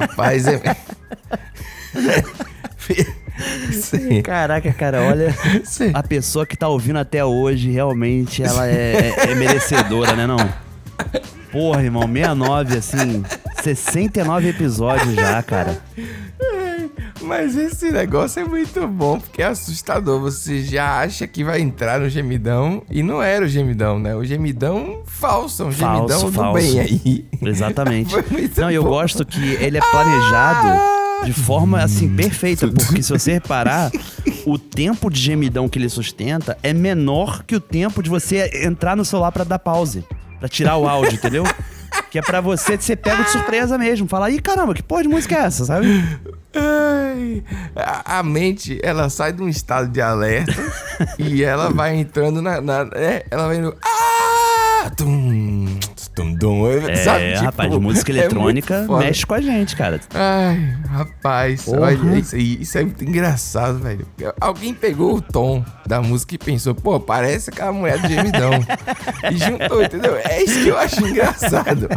Rapaz, é. Sim. Caraca, cara, olha. Sim. A pessoa que tá ouvindo até hoje, realmente, ela é, é, é merecedora, né, não? Porra, irmão, 69, assim, 69 episódios já, cara. Mas esse negócio é muito bom, porque é assustador. Você já acha que vai entrar no gemidão e não era o gemidão, né? O gemidão falso, um falso, gemidão falso. do bem aí. Exatamente. não, bom. eu gosto que ele é planejado. Ah! de forma assim perfeita, porque se você reparar, o tempo de gemidão que ele sustenta é menor que o tempo de você entrar no celular para dar pause, para tirar o áudio, entendeu? Que é pra você ser pego de surpresa mesmo. Falar, ih, caramba, que porra de música é essa, sabe? Ai, a, a, mente, ela sai de um estado de alerta e ela vai entrando na. na é, ela vai indo. Ah! Tum, Dum, dum, é, sabe, tipo, rapaz, música é eletrônica é mexe com a gente, cara. Ai, rapaz, olha, isso, isso é muito engraçado, velho. Alguém pegou o tom da música e pensou, pô, parece aquela mulher do gemidão. e juntou, entendeu? É isso que eu acho engraçado.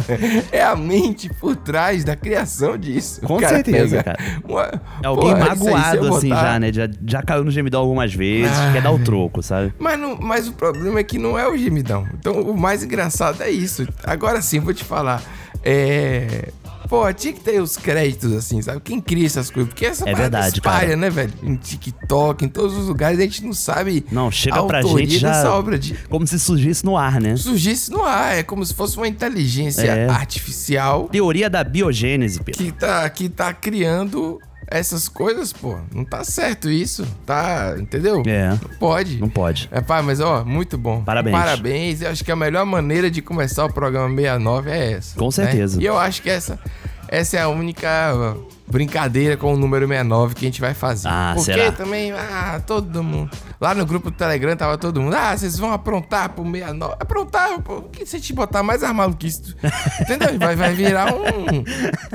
É a mente por trás da criação disso. Com cara certeza, cara. Uma, é alguém pô, magoado, aí, assim, botar... já, né? Já, já caiu no gemidão algumas vezes, Ai. quer dar o troco, sabe? Mas, não, mas o problema é que não é o gemidão. Então, o mais engraçado é isso Agora sim, vou te falar. É. Pô, tinha que ter os créditos, assim, sabe? Quem cria essas coisas? Porque essa é verdade, espalha, cara. né, velho? Em TikTok, em todos os lugares, a gente não sabe. Não, chega pra gente já. obra de... Como se surgisse no ar, né? Surgisse no ar, é como se fosse uma inteligência é. artificial. Teoria da biogênese, Pedro. Que tá, que tá criando essas coisas, pô, não tá certo isso. Tá, entendeu? É. Não pode. Não pode. É, pá, mas ó, muito bom. Parabéns. Parabéns. Eu acho que a melhor maneira de começar o programa 69 é essa. Com certeza. Né? E eu acho que essa, essa é a única brincadeira com o número 69 que a gente vai fazer. Ah, Porque será? também, ah, todo mundo. Lá no grupo do Telegram tava todo mundo, ah, vocês vão aprontar pro 69. Aprontar, pô, que se a gente botar mais as maluquices, entendeu? Vai, vai virar um.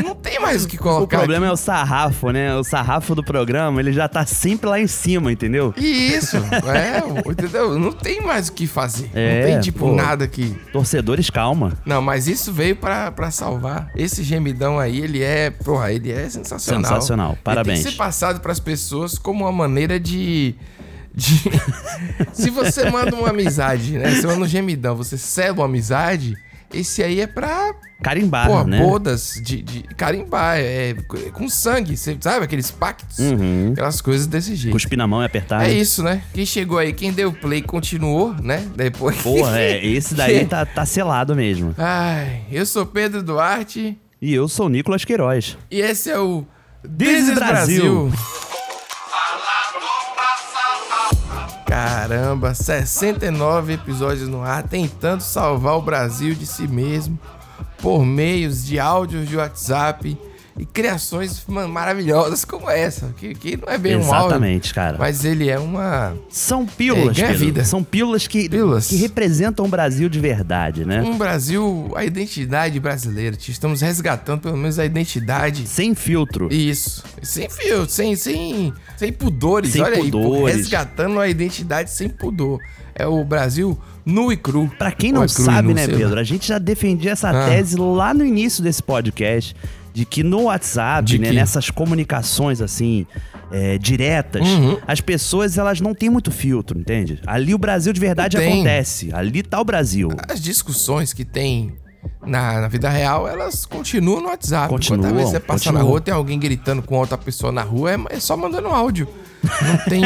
Não tem mais o que colocar. O problema aqui. é o sarrafo, né? O sarrafo do programa, ele já tá sempre lá em cima, entendeu? Isso, é, entendeu? Não tem mais o que fazer. É, não tem, tipo, pô, nada que. Torcedores, calma. Não, mas isso veio pra, pra salvar. Esse gemidão aí, ele é, porra, ele é sensacional. Sensacional, parabéns. Ele tem que ser passado pras pessoas como uma maneira de de... Se você manda uma amizade, né? Você manda um gemidão, você sela uma amizade, esse aí é pra. Carimbar, pô, né? bodas de, de carimbar, é, com sangue, sabe? Aqueles pactos, uhum. aquelas coisas desse jeito. Cuspir na mão e apertar. É isso, né? Quem chegou aí, quem deu play continuou, né? Depois. Porra, é, esse daí tá, tá selado mesmo. Ai, eu sou Pedro Duarte. E eu sou Nicolas Queiroz. E esse é o This, This Brasil. Brasil. Caramba, 69 episódios no ar, tentando salvar o Brasil de si mesmo por meios de áudios de WhatsApp e criações maravilhosas como essa, que, que não é bem Exatamente, um áudio. Exatamente, cara. Mas ele é uma. São pílulas, é, vida. São pílulas que, pílulas que representam o Brasil de verdade, né? Um Brasil, a identidade brasileira. Estamos resgatando pelo menos a identidade. Sem filtro. Isso. Sem filtro, sem, sem, sem pudores. Sem Olha pudores. aí, resgatando a identidade sem pudor. É o Brasil nu e cru. Pra quem não é sabe, né, Pedro? A gente já defendia essa ah. tese lá no início desse podcast de que no WhatsApp, né, nessas comunicações assim, é, diretas, uhum. as pessoas elas não têm muito filtro, entende? Ali o Brasil de verdade acontece. Ali tá o Brasil. As discussões que tem na, na, vida real, elas continuam no WhatsApp. Continuam, Quando você passa continuam. na rua, tem alguém gritando com outra pessoa na rua, é, é só mandando áudio. Não tem.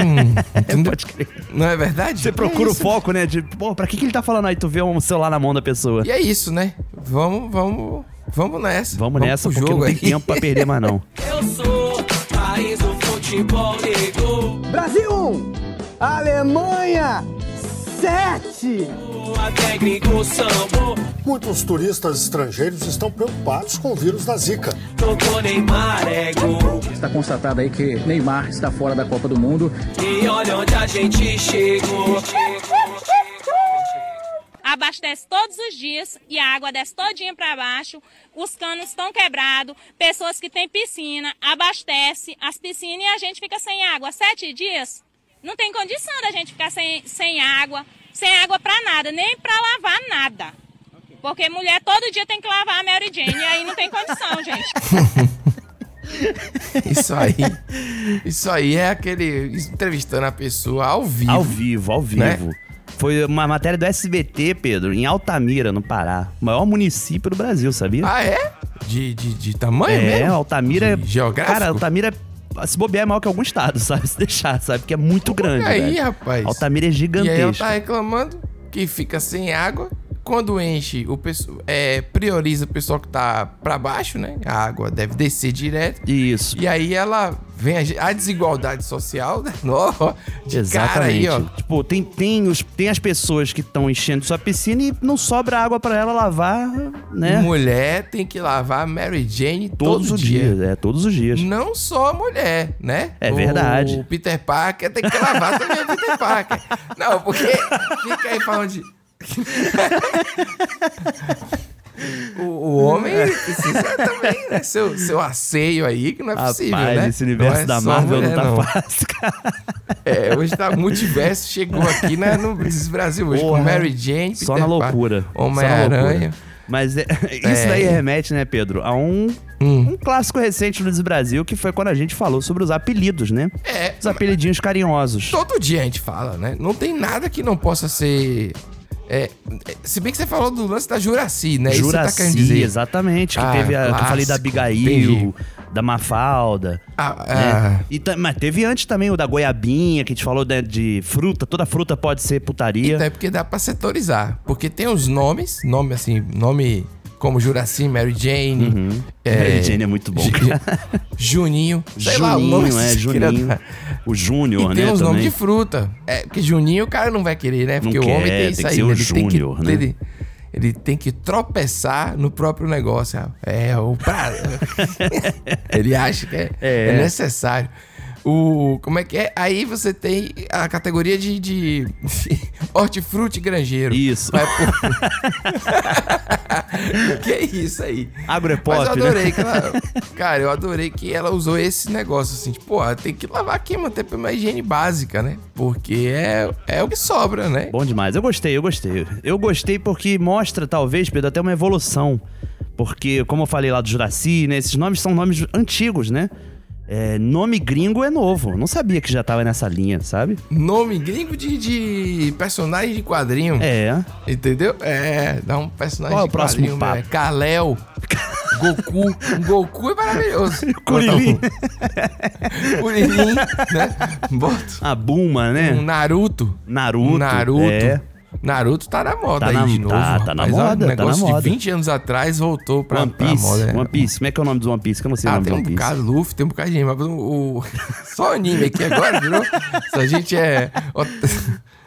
Pode crer. Não é verdade? Você procura é o foco, né? De, pô, pra que, que ele tá falando aí? Tu vê um celular na mão da pessoa. E é isso, né? Vamos, vamos Vamos nessa. Vamos, Vamos nessa, porque jogo não tem aí. tempo pra perder mais não. Eu sou país do futebol negro. Brasil 1, Alemanha 7. Muitos turistas estrangeiros estão preocupados com o vírus da Zika. Está constatado aí que Neymar está fora da Copa do Mundo. E olha onde a gente chegou abastece todos os dias e a água desce todinha para baixo, os canos estão quebrados, pessoas que têm piscina, abastece as piscinas e a gente fica sem água. Sete dias, não tem condição da gente ficar sem, sem água, sem água para nada, nem para lavar nada. Porque mulher todo dia tem que lavar a Mary Jane e aí não tem condição, gente. Isso aí. Isso aí é aquele. Entrevistando a pessoa ao vivo. Ao vivo, ao vivo. Né? Foi uma matéria do SBT, Pedro, em Altamira, no Pará. O maior município do Brasil, sabia? Ah, é? De, de, de tamanho é, mesmo? Altamira. De geográfico? Cara, Altamira, se bobear, é maior que algum estado, sabe? Se deixar, sabe? Porque é muito grande. aí, velho. rapaz. Altamira é E aí ela gigantesco. tá reclamando que fica sem água. Quando enche, o pessoal é, prioriza o pessoal que tá pra baixo, né? A água deve descer direto. Isso. E aí ela vem a, a desigualdade social, né? Ó, de Exatamente. cara aí, ó. Tipo, tem, tem, os, tem as pessoas que estão enchendo sua piscina e não sobra água pra ela lavar, né? Mulher tem que lavar Mary Jane Todos todo os dia. dias. É, todos os dias. Não só a mulher, né? É verdade. O Peter Parker tem que lavar também o Peter Parker. Não, porque fica aí falando de. O, o homem precisa também, né? Seu, seu asseio aí, que não é possível, Rapaz, né? esse universo é da Marvel mulher, não tá fácil, cara. É, hoje tá multiverso, chegou aqui né, no Brasil hoje Porra, com Mary Jane, Só Peter na Parker, loucura. Só na Homem-Aranha. loucura. Mas é- isso É. daí remete, né, Pedro, a um, Hum. um clássico recente do Brasil, que foi quando a gente falou sobre os apelidos, né? É, Os apelidinhos carinhosos. todo dia a gente fala, né? Não tem nada que não possa ser. É, é, se bem que você falou do lance da Juraci, né? Isso tá Juraci, dizer. exatamente. Que Ah, teve a, que eu falei da clássico, Abigail, entendi. da Mafalda. Ah, né? ah, E mas teve antes também o da goiabinha, que a gente falou né, de fruta. Toda fruta pode ser putaria. Então é porque dá pra setorizar. Porque tem os nomes, nome assim, nome como Juraci, Mary Jane. é, Uhum. Mary Jane é muito bom. Juninho. sei lá, o nome Juninho, é, que Juninho. O Júnior, E tem né, os nomes de fruta. É, porque Juninho o cara não vai querer, né? Porque o quer, homem tem tem isso que aí. ser o né? Ele tem que- Júnior, né? Ele, ele tem que tropeçar no próprio negócio. É, o pra... Ele acha que é, É. é necessário. O, como é que é? Aí você tem a categoria de, de hortifruti granjeiro. Isso. Vai por... que é isso aí? Agropop, Mas eu né? adorei que ela... Cara, eu adorei que ela usou esse negócio assim, tipo, pô, tem que lavar aqui, manter pra uma higiene básica, né? Porque é, é o que sobra, né? Bom demais. Eu gostei, eu gostei. Eu gostei porque mostra, talvez, Pedro, até uma evolução. Porque, como eu falei lá do Juraci, né? Esses nomes são nomes antigos, né? É, nome gringo é novo. Não sabia que já tava nessa linha, sabe? Nome gringo de, de personagem de quadrinho. É. Entendeu? É, dá um personagem Qual é o de próximo quadrinho, papo? velho. Kalel. Goku. Goku é maravilhoso. Kuririn. Kuririn, né? Bota A Buma, né? um Naruto. Naruto. Um Naruto. É. Naruto tá na moda Tá aí na- de novo. tá- tá na moda, Um tá na negócio moda. de 20 anos atrás voltou pra, One pra Piece. moda. né? One Piece. Como é que é o nome do One Piece? Que eu não sei o Ah, nome tem um bocado, Luffy, tem um bocado de gente, mas o, o- só anime aqui agora, virou? Se a gente é...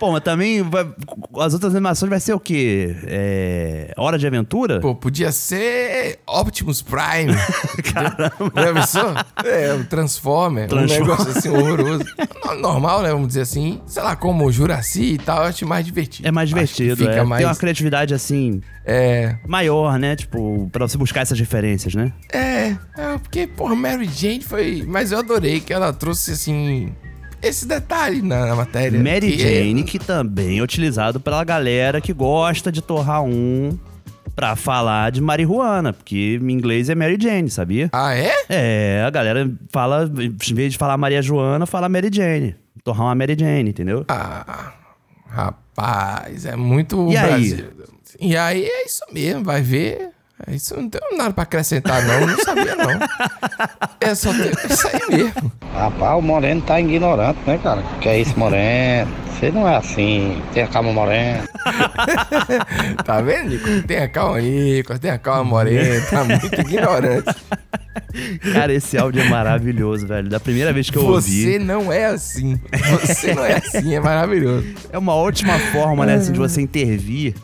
Pô, mas também vai- as outras animações vai ser o quê? É, Hora de Aventura? Pô, podia ser Optimus Prime. Caramba. Já pensou? É, o Transformer. Transformer. Um negócio assim horroroso. No- Normal, né? Vamos dizer assim. Sei lá, como o Juraci e tal, eu acho mais divertido. é mais Acho que divertido, Fica é. mais... Tem uma criatividade assim É... maior, né? Tipo, pra você buscar essas referências, né? É, é, porque, porra, Mary Jane foi. Mas eu adorei que ela trouxe, assim. Esse detalhe na, na matéria. Mary Jane, que também é utilizado pela galera que gosta de torrar um pra falar de marihuana, porque em inglês é Mary Jane, sabia? Ah, é? É, a galera fala, em vez de falar Maria Joana, fala Mary Jane. Torrar uma Mary Jane, entendeu? Ah, rapaz, é muito E aí? Brasil. E aí é isso mesmo, vai ver. É Isso não tem nada pra acrescentar, não. Não sabia, não. É só ter isso aí mesmo. Rapaz, o Moreno tá ignorante, né, cara? Que é isso, Moreno? Você não é assim. Tem a calma, Moreno. Tá vendo, Nico? Tenha calma, Nico. Tenha calma, Moreno. Tá muito ignorante. Cara, esse áudio é maravilhoso, velho. Da primeira vez que eu Você ouvi. não é assim. Você não é assim, é maravilhoso. É uma ótima forma, né, assim, de você intervir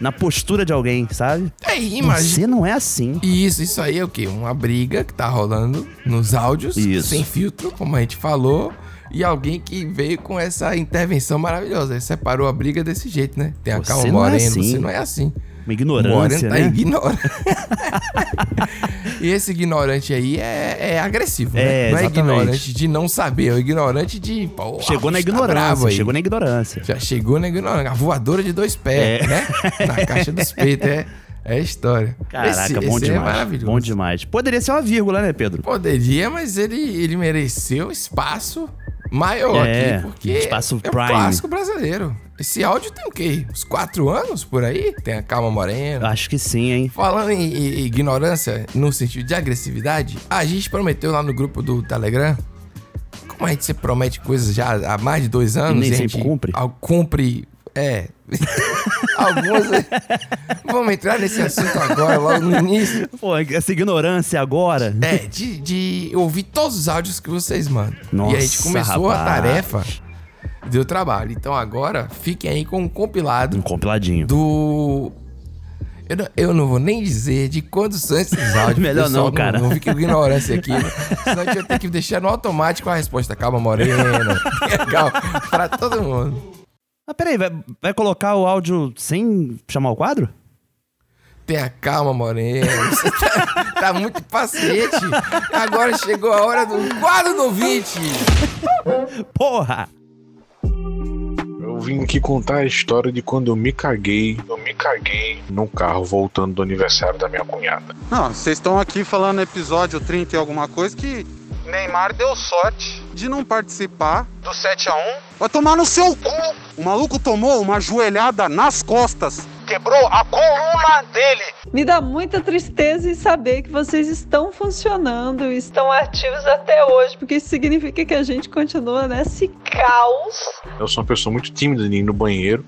na postura de alguém, sabe? É, imagina. Você não é assim. Isso, isso aí é o quê? Uma briga que tá rolando nos áudios, Isso. sem filtro, como a gente falou, e alguém que veio com essa intervenção maravilhosa. Ele separou a briga desse jeito, né? Tem a calma é moreno, assim. você não é assim. Uma ignorância, tá né? ignorante. e esse ignorante aí é, é agressivo, É, né? Não é exatamente. ignorante de não saber, é o ignorante de. Pô, Chegou na tá ignorância, aí. chegou na ignorância. Já chegou na ignorância. A voadora de dois pés, É. né? Na caixa dos peitos, é. É história. Caraca, Esse- bom esse é demais. maravilhoso. bom demais. Poderia ser uma vírgula, né, Pedro? Poderia, mas ele, ele mereceu espaço maior É, aqui, porque espaço é um prime. clássico brasileiro. Esse áudio tem o quê? Uns quatro anos por aí? Tem a Calma Moreno. Acho que sim, hein? Falando em, em ignorância no sentido de agressividade, a gente prometeu lá no grupo do Telegram. Como a gente se promete coisas já há mais de dois anos, nem a sempre gente cumpre. cumpre. É. Algumas. Vamos entrar nesse assunto agora, logo no início. Pô, essa ignorância agora. É, de, de ouvir todos os áudios que vocês mandam. Nossa, e a gente começou a rapaz. tarefa. Deu trabalho. Então agora fiquem aí com um compilado Um compiladinho. do. Eu não, eu não vou nem dizer de quantos são esses áudios. Melhor pessoal, não, cara. Não, fique com ignorância aqui. né? Senão a gente vai ter que deixar no automático a resposta. Calma, Morena. Legal. Pra todo mundo. Ah, peraí, vai, vai colocar o áudio sem chamar o quadro? Tenha calma, Morena. Você tá, tá muito paciente. Agora chegou a hora do quadro do ouvinte. Porra! Eu vim aqui contar a história de quando eu me caguei. Eu me caguei num carro voltando do aniversário da minha cunhada. Não, vocês estão aqui falando episódio 30 e alguma coisa que Neymar deu sorte de não participar do 7 a 1 Vai tomar no seu cu! O maluco tomou uma joelhada nas costas, quebrou a coluna dele. Me dá muita tristeza em saber que vocês estão funcionando e estão ativos até hoje, porque isso significa que a gente continua nesse caos. Eu sou uma pessoa muito tímida de ir no banheiro.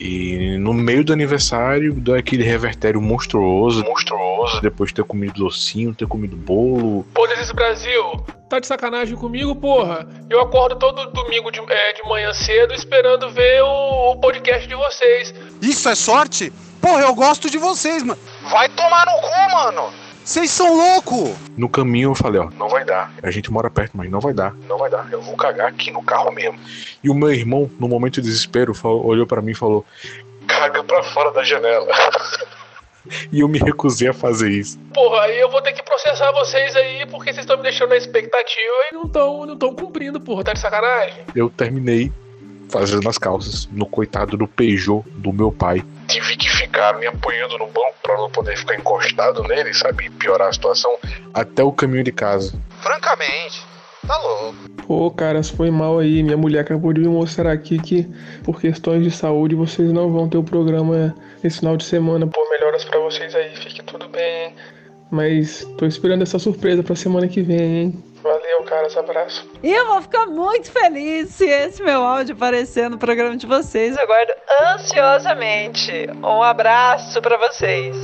E no meio do aniversário, deu aquele revertério monstruoso. Monstruoso. Depois de ter comido docinho, ter comido bolo. Pô, desse Brasil, tá de sacanagem comigo, porra? Eu acordo todo domingo de, é, de manhã cedo esperando ver o, o podcast de vocês. Isso é sorte? Porra, eu gosto de vocês, mano. Vai tomar no cu, mano. Vocês são loucos. No caminho eu falei, ó, não vai dar. A gente mora perto, mas não vai dar. Não vai dar. Eu vou cagar aqui no carro mesmo. E o meu irmão, no momento de desespero, falou- olhou pra mim e falou: Caga pra fora da janela. e eu me recusei a fazer isso. Porra, aí eu vou ter que processar vocês aí porque vocês estão me deixando na expectativa e não estão não tão cumprindo, porra. Tá de sacanagem? Eu terminei fazendo as calças no coitado do Peugeot do meu pai. Tive que ficar me apoiando no banco pra não poder ficar encostado nele, sabe? E piorar a situação até o caminho de casa. Francamente, tá louco. Pô, cara, se foi mal aí. Minha mulher acabou de me mostrar aqui que, por questões de saúde, vocês não vão ter o programa esse final de semana. Pô, melhoras pra vocês aí, fique tudo bem. Mas tô esperando essa surpresa pra semana que vem, hein? Valeu, cara, esse abraço. E eu vou ficar muito feliz se esse meu áudio aparecer no programa de vocês. Eu aguardo ansiosamente. Um abraço pra vocês.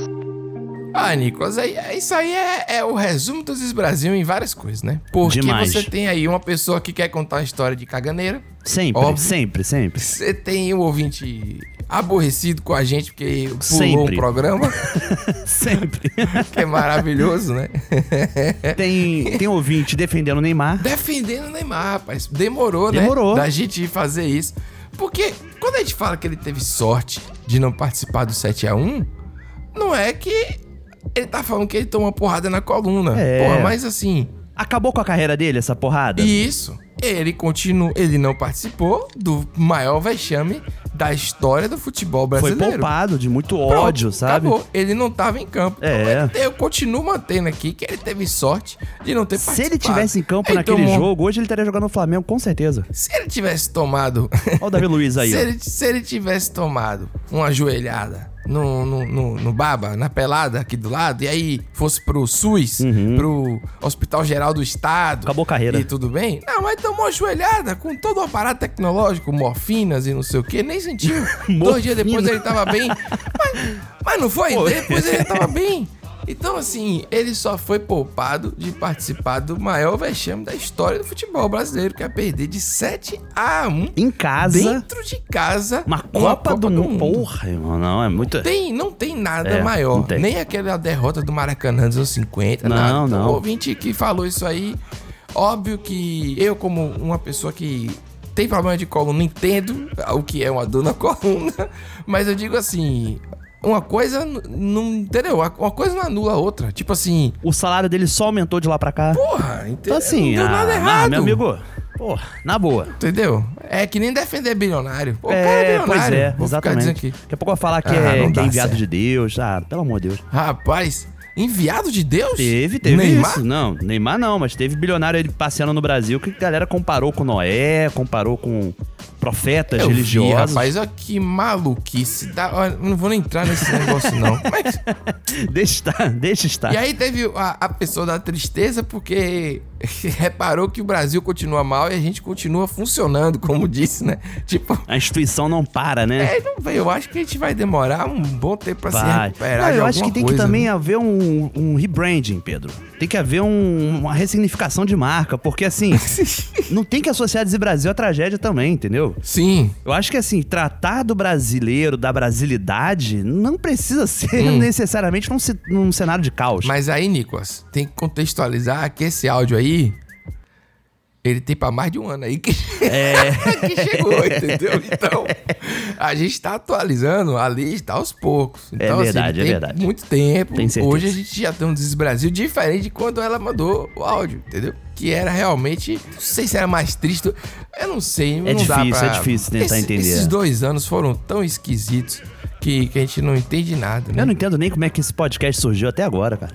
Ah, Nicolas, aí, é- isso aí é, é o resumo do Zis Brasil em várias coisas, né? Porque Demais. você tem aí uma pessoa que quer contar uma história de caganeira. Sempre, Óbvio. sempre, sempre. Você tem o ouvinte aborrecido com a gente porque pulou Sempre. o programa, Sempre. que é maravilhoso, né? Tem, tem ouvinte defendendo o Neymar. Defendendo o Neymar, rapaz. Demorou, né? Demorou. Da gente fazer isso. Porque quando a gente fala que ele teve sorte de não participar do 7x1, não é que ele tá falando que ele tomou uma porrada na coluna. É. Porra, mas assim, Acabou com a carreira dele, essa porrada? isso. Ele continua, ele não participou do maior vexame da história do futebol Foi brasileiro. poupado de muito Pronto, ódio, sabe? Acabou. Ele não tava em campo. É. Então, eu continuo mantendo aqui que ele teve sorte de não ter Se participado. ele tivesse em campo Ele naquele tomou- jogo, hoje ele estaria jogando no Flamengo, com certeza. Se ele tivesse tomado. Olha o Davi Luiz aí, se, ele, se ele tivesse tomado uma joelhada no, no, no, no baba, na pelada aqui do lado, e aí fosse pro SUS, pro Hospital Geral do Estado. Uhum. Acabou a carreira. E tudo bem? Não, mas tomou uma joelhada com todo o aparato tecnológico, morfinas e não sei o que, nem sentiu. Dois dias depois ele tava bem. Mas, mas não foi? Foi. Depois ele tava bem. Então, assim, ele só foi poupado de participar do maior vexame da história do futebol brasileiro, que é perder de 7 a 1 Em casa, dentro de casa. uma Copa, do, Mundo. Porra, irmão, não, é muito... Tem, não tem nada É, maior. tem. Nem aquela derrota do Maracanã dos anos 50. Não, nada. Não. O ouvinte que falou isso aí, óbvio que eu, como uma pessoa que tem problema de coluna, entendo o que é uma dor na coluna. Mas eu digo assim. Uma coisa não. Entendeu? Uma coisa não anula a outra. Tipo assim. O salário dele só aumentou de lá pra cá. Porra, entendeu? Então assim, não deu ah, nada ah, errado. meu amigo, Pô, na boa. Entendeu? É que nem defender bilionário. Pô, o cara É, é pois bilionário. é, Vou exatamente. Daqui a pouco vai falar que, Ah, é, que é enviado certo. de Deus. Ah, pelo amor de Deus. Rapaz, enviado de Deus? Teve, teve Neymar? isso. Não, Neymar não, mas teve bilionário ele passeando no Brasil que a galera comparou com Noé, comparou com profetas Eu vi, religiosos. rapaz, olha que maluquice. Olha, não vou nem entrar nesse negócio, não. Que- deixa estar, deixa estar. E aí teve a, a pessoa da tristeza porque reparou que o Brasil continua mal e a gente continua funcionando, como disse, né? Tipo, A instituição não para, né? é, não, eu acho que a gente vai demorar um bom tempo pra se recuperar Não, de eu acho que tem que coisa, também né? haver um, um rebranding, Pedro. Tem que haver um- uma ressignificação de marca, porque assim, não tem que associar Dizer Brasil à tragédia também, entendeu? Sim. Eu acho que assim, tratar do brasileiro, da brasilidade, não precisa ser Hum. necessariamente num, num cenário de caos. Mas aí, Nicolas, tem que contextualizar que esse áudio aí, ele tem pra mais de um ano aí que, É. que chegou, entendeu? Então, a gente tá atualizando a lista aos poucos. É Então, verdade, é tem verdade. muito tempo. Tem. Hoje a gente já tem um Brasil diferente de quando ela mandou o áudio, entendeu? Que era realmente, não sei se era mais triste, eu não sei. É não dá difícil, pra- é difícil tentar Esse- entender. Esses dois anos foram tão esquisitos que, que a gente não entende nada, né? Eu não entendo nem como é que esse podcast surgiu até agora, cara.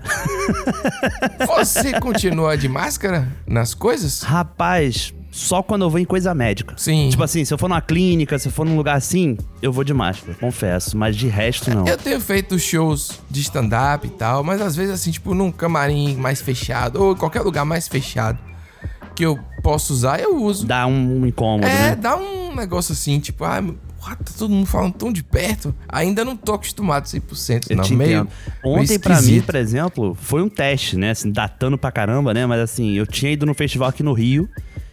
Você continua de máscara nas coisas? Rapaz, só quando eu vou em coisa médica. Sim. Tipo assim, se eu for numa clínica, se eu for num lugar assim, eu vou de máscara, confesso. Mas de resto, não. Eu tenho feito shows de stand-up e tal, mas às vezes assim, tipo, num camarim mais fechado, ou qualquer lugar mais fechado que eu posso usar, eu uso. Dá um incômodo, é, né? dá um negócio assim, tipo, ah, porra, tá todo mundo falando tão de perto. Ainda não tô acostumado 100%, Eu não. te meio, entendo. Ontem, meio pra mim, por exemplo, foi um teste, né? Assim, datando pra caramba, né? Mas assim, eu tinha ido no festival aqui no Rio.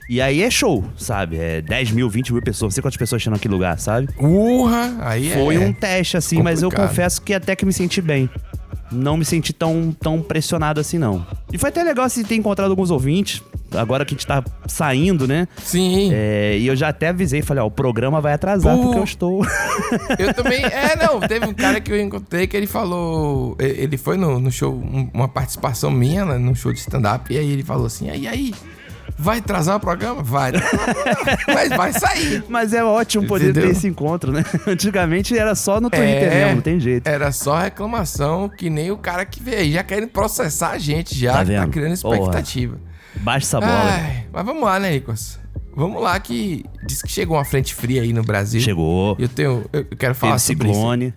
E aí é show, sabe? É 10 mil, 20 mil pessoas. Não sei quantas pessoas tinham naquele lugar, sabe? Urra, aí Foi é. um teste, assim, mas eu confesso que até que me senti bem. Não me senti tão, tão pressionado assim, não. E foi até legal assim, ter encontrado alguns ouvintes. Agora que a gente tá saindo, né? Sim. É, e eu já até avisei, falei, ó, o programa vai atrasar Pô. porque eu estou. Eu também. É, não. Teve um cara que eu encontrei que ele falou. Ele foi no, no show, um- uma participação minha né, no show de stand-up. E aí ele falou assim: aí, aí, vai atrasar o programa? Vai. Mas vai sair. Mas é ótimo poder Entendeu? ter esse encontro, né? Antigamente era só no Twitter É. mesmo, não tem jeito. Era só reclamação, que nem o cara que veio aí já querendo processar a gente, já Tá tá criando Porra. Baixa essa bola. Ai, mas vamos lá, né, Nicolas? Vamos lá que diz que chegou uma frente fria aí no Brasil. Chegou. Eu tenho, eu quero falar Teve sobre isso. ciclone.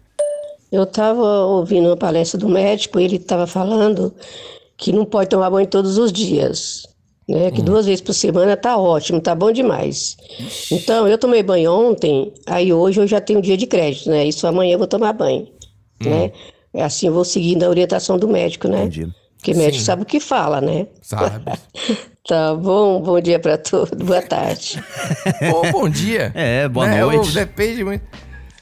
Eu estava ouvindo uma palestra do médico, ele estava falando que não pode tomar banho todos os dias, né? Que duas vezes por semana tá ótimo, tá bom demais. Então, eu tomei banho ontem, aí hoje eu já tenho dia de crédito, né? Isso amanhã eu vou tomar banho, né? É assim, eu vou seguindo a orientação do médico, né? Entendi. Porque médico Sim. sabe o que fala, né? Sabe? Tá bom, bom dia para todos, boa tarde. Ô, bom dia. É, boa Né, noite. ô, depende muito.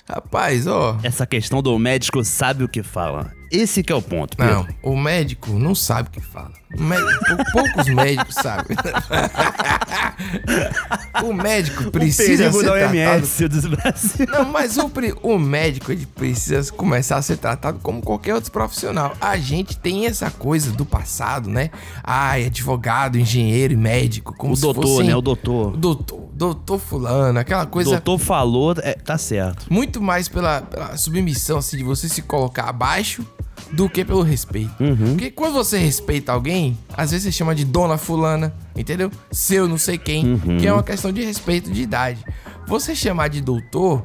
Rapaz, ó. Essa questão do médico sabe o que fala. Esse que é o ponto, Pedro. Não, o médico não sabe o que fala. O poucos médicos sabem. o médico precisa perigo ser da tratado... OMS do Brasil. Não, mas o, o médico ele precisa começar a ser tratado como qualquer outro profissional. A gente tem essa coisa do passado, né? Ai, advogado, engenheiro e médico. Como O se doutor, fossem- né? O doutor. Doutor, doutor fulano, aquela coisa... Doutor falou, é, tá certo. Muito mais pela, pela submissão, assim, de você se colocar abaixo do que pelo respeito. Uhum. Porque quando você respeita alguém, às vezes você chama de dona fulana, entendeu? Seu não sei quem, Uhum. que é uma questão de respeito de idade. Você chamar de doutor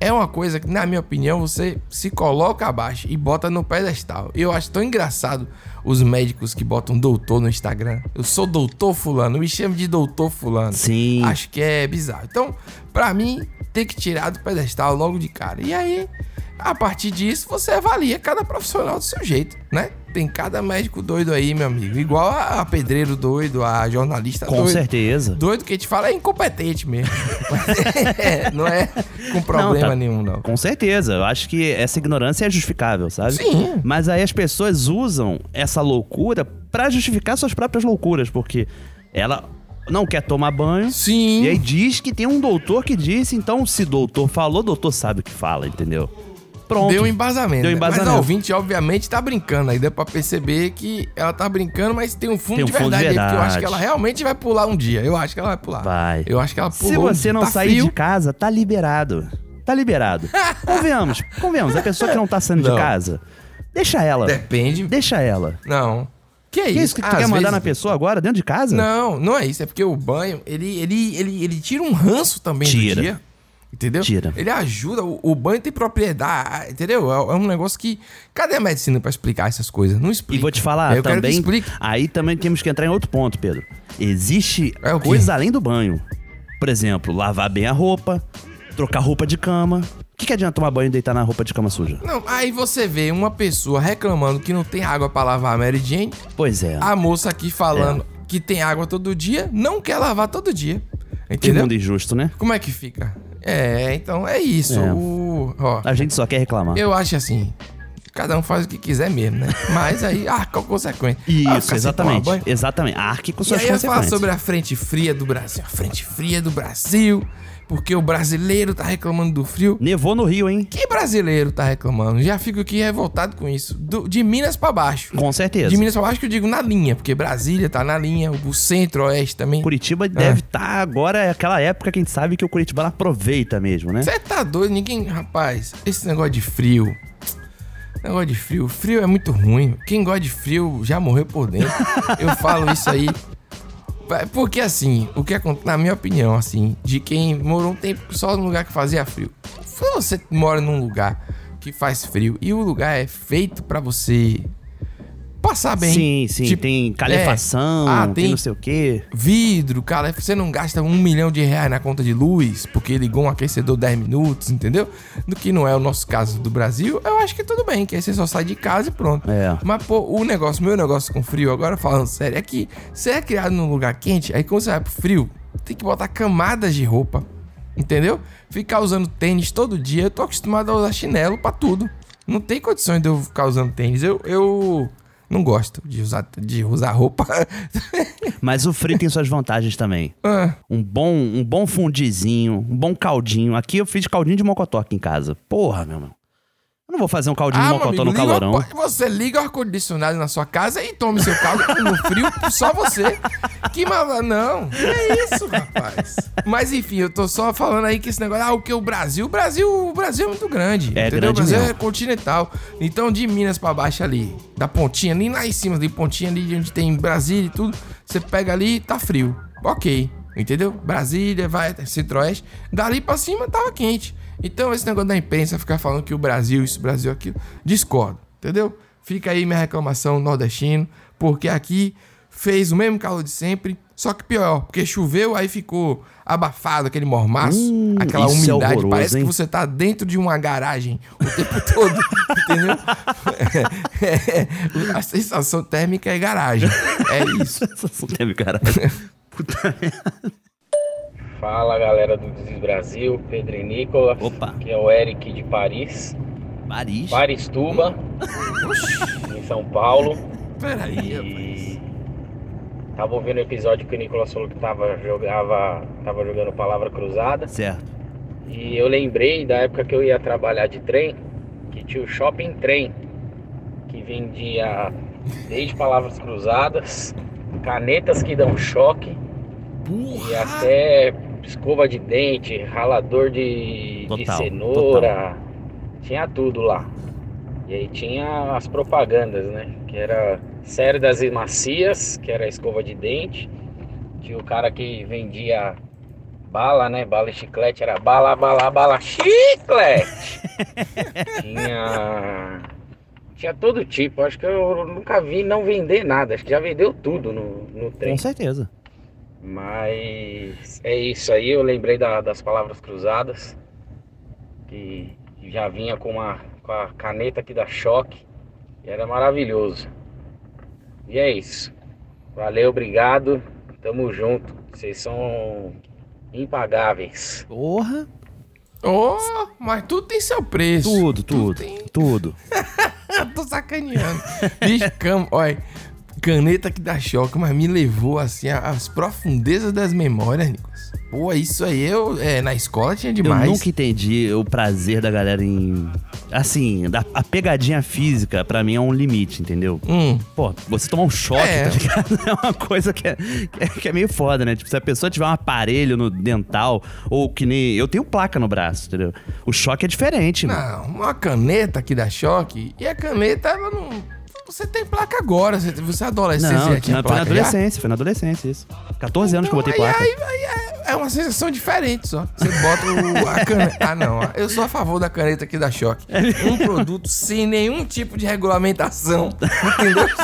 é uma coisa que, na minha opinião, você se coloca abaixo e bota no pedestal. Eu acho tão engraçado os médicos que botam doutor no Instagram. Eu sou doutor fulano, me chame de doutor fulano. Sim. Acho que é bizarro. Então, pra mim, tem que tirar do pedestal logo de cara. E aí, a partir disso, você avalia cada profissional do seu jeito, né? Tem cada médico doido aí, meu amigo. Igual a, pedreiro doido, a jornalista Com doido. certeza. Doido que a gente fala é incompetente mesmo. É, não é com problema tá- nenhum, não. Com certeza. Eu acho que essa ignorância é justificável, sabe? Sim. Mas aí as pessoas usam essa loucura pra justificar suas próprias loucuras, porque ela não quer tomar banho. Sim. E aí diz que tem um doutor que disse, então se doutor falou, doutor sabe o que fala, entendeu? Pronto. Deu um embasamento. Deu embasamento. Mas a ouvinte, obviamente, tá brincando. Aí deu pra perceber que ela tá brincando, mas tem um fundo, Tem um de, fundo de verdade aí, porque eu acho verdade. que ela realmente vai pular um dia. Eu acho que ela vai pular. Vai. Eu acho que ela Se pulou. você não tá sair frio. de casa, tá liberado. Tá liberado. convenhamos, convenhamos. A pessoa que não tá saindo Não. de casa, deixa ela. Depende. Deixa ela. Não. Que é Que isso? isso que tu Às quer mandar vezes- na pessoa agora, dentro de casa? Não, não é isso. É porque o banho, ele, ele, ele, ele tira um ranço também Tira. do dia. Entendeu? Tira. Ele ajuda. O, o banho tem propriedade, entendeu? É, é um negócio que. Cadê a medicina pra explicar essas coisas? Não explica. E vou te falar Eu quero que também. explique. Aí também temos que entrar em outro ponto, Pedro. Existe É coisa além do banho. Por exemplo, lavar bem a roupa, trocar roupa de cama. O que, que adianta tomar banho e deitar na roupa de cama suja? Não, aí você vê uma pessoa reclamando que não tem água pra lavar a Mary Jane. Pois é. A moça aqui falando que tem água todo dia, não quer lavar todo dia. que Entendeu? mundo injusto, né? Como é que fica? É, então é isso. É. O, ó, A gente só quer reclamar. eu acho assim. Cada um faz o que quiser mesmo, né? Mas aí, ah, qual consequência? Ah, Isso, tomar exatamente. Exatamente. Arque com E suas aí eu ia falar consequências. sobre a frente fria do Brasil. A frente fria do Brasil. Porque o brasileiro tá reclamando do frio. Nevou no Rio, hein? Que brasileiro tá reclamando? Já fico aqui revoltado com isso. Do- de Minas pra baixo. Com certeza. De Minas pra baixo que eu digo na linha, porque Brasília tá na linha, o centro-oeste também. Curitiba deve estar agora, é aquela época que a gente sabe que o Curitiba aproveita mesmo, né? Você tá doido? Ninguém. Rapaz, esse negócio de frio. Negócio de frio. Frio é muito ruim. Quem gosta de frio já morreu por dentro. Eu falo isso aí. Porque assim, o que acontece, na minha opinião, assim, de quem morou um tempo só num lugar que fazia frio. Se você mora num lugar que faz frio e o lugar é feito pra você passar bem. Sim, sim. Tipo, tem calefação, é. Ah, tem... tem não sei o quê. vidro, cara, você não gasta um milhão de reais na conta de luz porque ligou um aquecedor 10 minutos, entendeu? Do que não é o nosso caso do Brasil, eu acho que tudo bem, que aí você só sai de casa e pronto. É. Mas, pô, o negócio, meu negócio com frio, agora falando sério, é que você é criado num lugar quente, aí quando você vai pro frio, tem que botar camadas de roupa, entendeu? Ficar usando tênis todo dia, eu tô acostumado a usar chinelo pra tudo. Não tem condições de eu ficar usando tênis, eu... eu não gosto de usar, de usar roupa. Mas o frio tem suas vantagens também. Ah. Um bom, um bom fundizinho, um bom caldinho. Aqui eu fiz caldinho de mocotó aqui em casa. Porra, meu irmão. Eu não vou fazer um caldinho de meu mocotó no liga calorão. Você liga o ar-condicionado na sua casa e tome seu caldo no frio, só você. Que mal... Não, é isso, rapaz. Mas enfim, eu tô só falando aí que esse negócio... Ah, o que o Brasil... O Brasil, o Brasil é muito grande. É entendeu? grande o Brasil mesmo. é continental. Então, de Minas pra baixo ali, da pontinha ali, lá em cima, de pontinha ali, de onde tem Brasília e tudo, você pega ali, tá frio. Ok, entendeu? Brasília, vai, centro-oeste. Dali pra cima, tava quente. Então, esse negócio da imprensa ficar falando que o Brasil, isso, Brasil, aquilo, discordo, entendeu? Fica aí minha reclamação nordestino, porque aqui fez o mesmo calor de sempre, só que pior, porque choveu, aí ficou abafado, aquele mormaço, Hum, aquela é umidade, horroroso, parece hein? que você tá dentro de uma garagem o tempo todo, entendeu? É, a sensação térmica é garagem, é isso. Sensação térmica, caralho. Fala galera do Desis Brasil, Pedro e Nicolas. Opa. Que é o Eric de Paris. Paris? Paristuba, em São Paulo. Peraí, e... Tava ouvindo o episódio que o Nicolas falou que tava, jogava, tava jogando palavra cruzada. Certo. E eu lembrei da época que eu ia trabalhar de trem, que tinha o shopping trem, que vendia desde palavras cruzadas, canetas que dão choque e até escova de dente, ralador de, de Total, cenoura, tinha tudo lá. E aí tinha as propagandas, né? Que era cerdas e macias, que era escova de dente. Tinha o cara que vendia bala, né? Bala e chiclete, era bala, bala, bala, chiclete! tinha. Tinha todo tipo. Acho que eu nunca vi não vender nada. Acho que já vendeu tudo no, no trem. Com certeza. Mas é isso aí, eu lembrei da- das palavras cruzadas. Que já vinha com, uma, com a caneta que dá choque. E era maravilhoso. E é isso. Valeu, obrigado. Tamo junto. Vocês são impagáveis. Porra! Oh, mas tudo tem seu preço. Tudo, tudo, tudo. Tô sacaneando. Bicho, cam... olha, caneta que dá choque, mas me levou assim às profundezas das memórias, Nicolas. Pô, isso aí eu. É, na escola tinha demais. Eu nunca entendi o prazer da galera em assim, da- a pegadinha física, pra mim, é um limite, entendeu? Hum. Pô, você tomar um choque, É. tá ligado? É uma coisa que é, que é, que é meio foda, né? Tipo, se a pessoa tiver um aparelho no dental, ou que nem. Eu tenho placa no braço, entendeu? O choque é diferente, mano. Não, uma caneta aqui dá choque. E a caneta, ela não. Você tem placa agora. Você, você é adolescente, Não, você na, foi na placa já? adolescência, foi na adolescncia isso. 14 anos que eu botei Aí, placa. aí, aí é, é uma sensação diferente só. Você bota o, a caneta. Ah, não. Eu sou a favor da caneta aqui da Choque. Um produto sem nenhum tipo de regulamentação. Entendeu?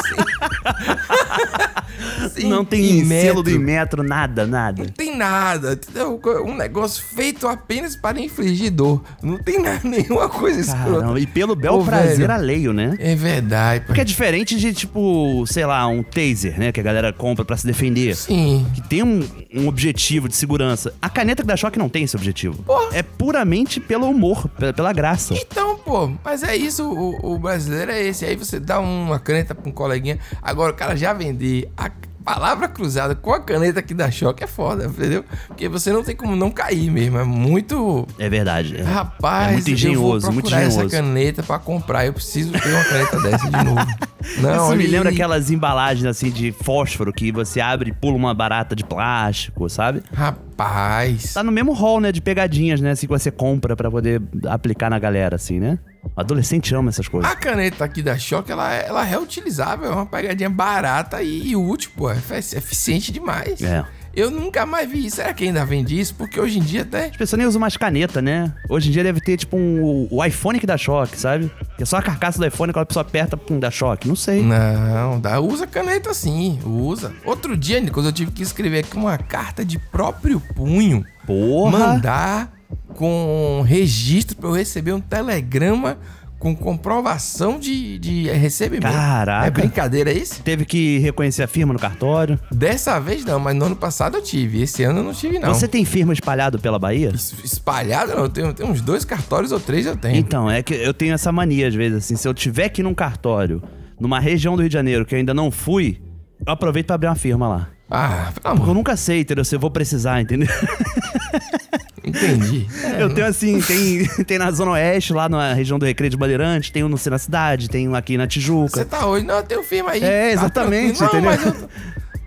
Sem, sem não tem selo do Inmetro, nada, nada. Não tem nada, entendeu? Um negócio feito apenas para infligir dor. Não tem nada, nenhuma coisa escrota. E pelo bel Ô, prazer velho, alheio, né? É verdade. Porque é diferente de, tipo, sei lá, um taser, né? Que a galera compra pra se defender. Sim. Que tem um, um objetivo de segurança. A caneta que dá choque não tem esse objetivo. É puramente pelo humor, pe- pela graça. Então, pô, mas é isso, o, o brasileiro é esse. Aí você dá uma caneta pra um coleguinha. Agora o cara já vender a palavra cruzada com a caneta que dá choque é foda, entendeu? Porque você não tem como não cair mesmo. É muito. É verdade. é. Rapaz, é muito eu engenhoso, vou muito procurar essa engenhoso. caneta pra comprar. Eu preciso ter uma caneta dessa de novo. Não, Isso me lembra aquelas embalagens assim de fósforo que você abre e pula uma barata de plástico, sabe? Rapaz. Tá no mesmo hall, né? De pegadinhas, né? Assim que você compra pra poder aplicar na galera, assim, né? Adolescente ama essas coisas. A caneta aqui da Choque, ela, é- ela é reutilizável, é uma pegadinha barata e, e útil, pô. É efe- eficiente demais. É. Eu nunca mais vi isso. Será que ainda vende isso? Porque hoje em dia até. As pessoas nem usam mais caneta, né? Hoje em dia deve ter, tipo, um, o iPhone que dá choque, sabe? Que é só a carcaça do iPhone, quando a pessoa aperta, pum, dá choque. Não sei. Não, dá, usa caneta sim, usa. Outro dia, Nicolas, eu tive que escrever aqui uma carta de próprio punho. Porra! Mandar com registro pra eu receber um telegrama com comprovação de, de recebimento. Caraca. É brincadeira isso? Teve que reconhecer a firma no cartório. Dessa vez não, mas no ano passado eu tive. Esse ano eu não tive, não. Você tem firma espalhado pela Bahia? Espalhado, não. Eu tenho, tenho uns dois cartórios ou três eu tenho. Então, é que eu tenho essa mania, às vezes, assim, se eu tiver aqui num cartório, numa região do Rio de Janeiro que eu ainda não fui, eu aproveito pra abrir uma firma lá. Ah, pelo Porque eu nunca sei, entendeu? Se eu vou precisar, entendeu? Entendi. Eu tenho assim, tem, tem na Zona Oeste, lá na região do Recreio de Bandeirante, tem um no na cidade, tem um aqui na Tijuca. Você tá hoje, não, eu tenho firma aí. É, Tá exatamente, tranquilo. não, entendeu? Mas eu,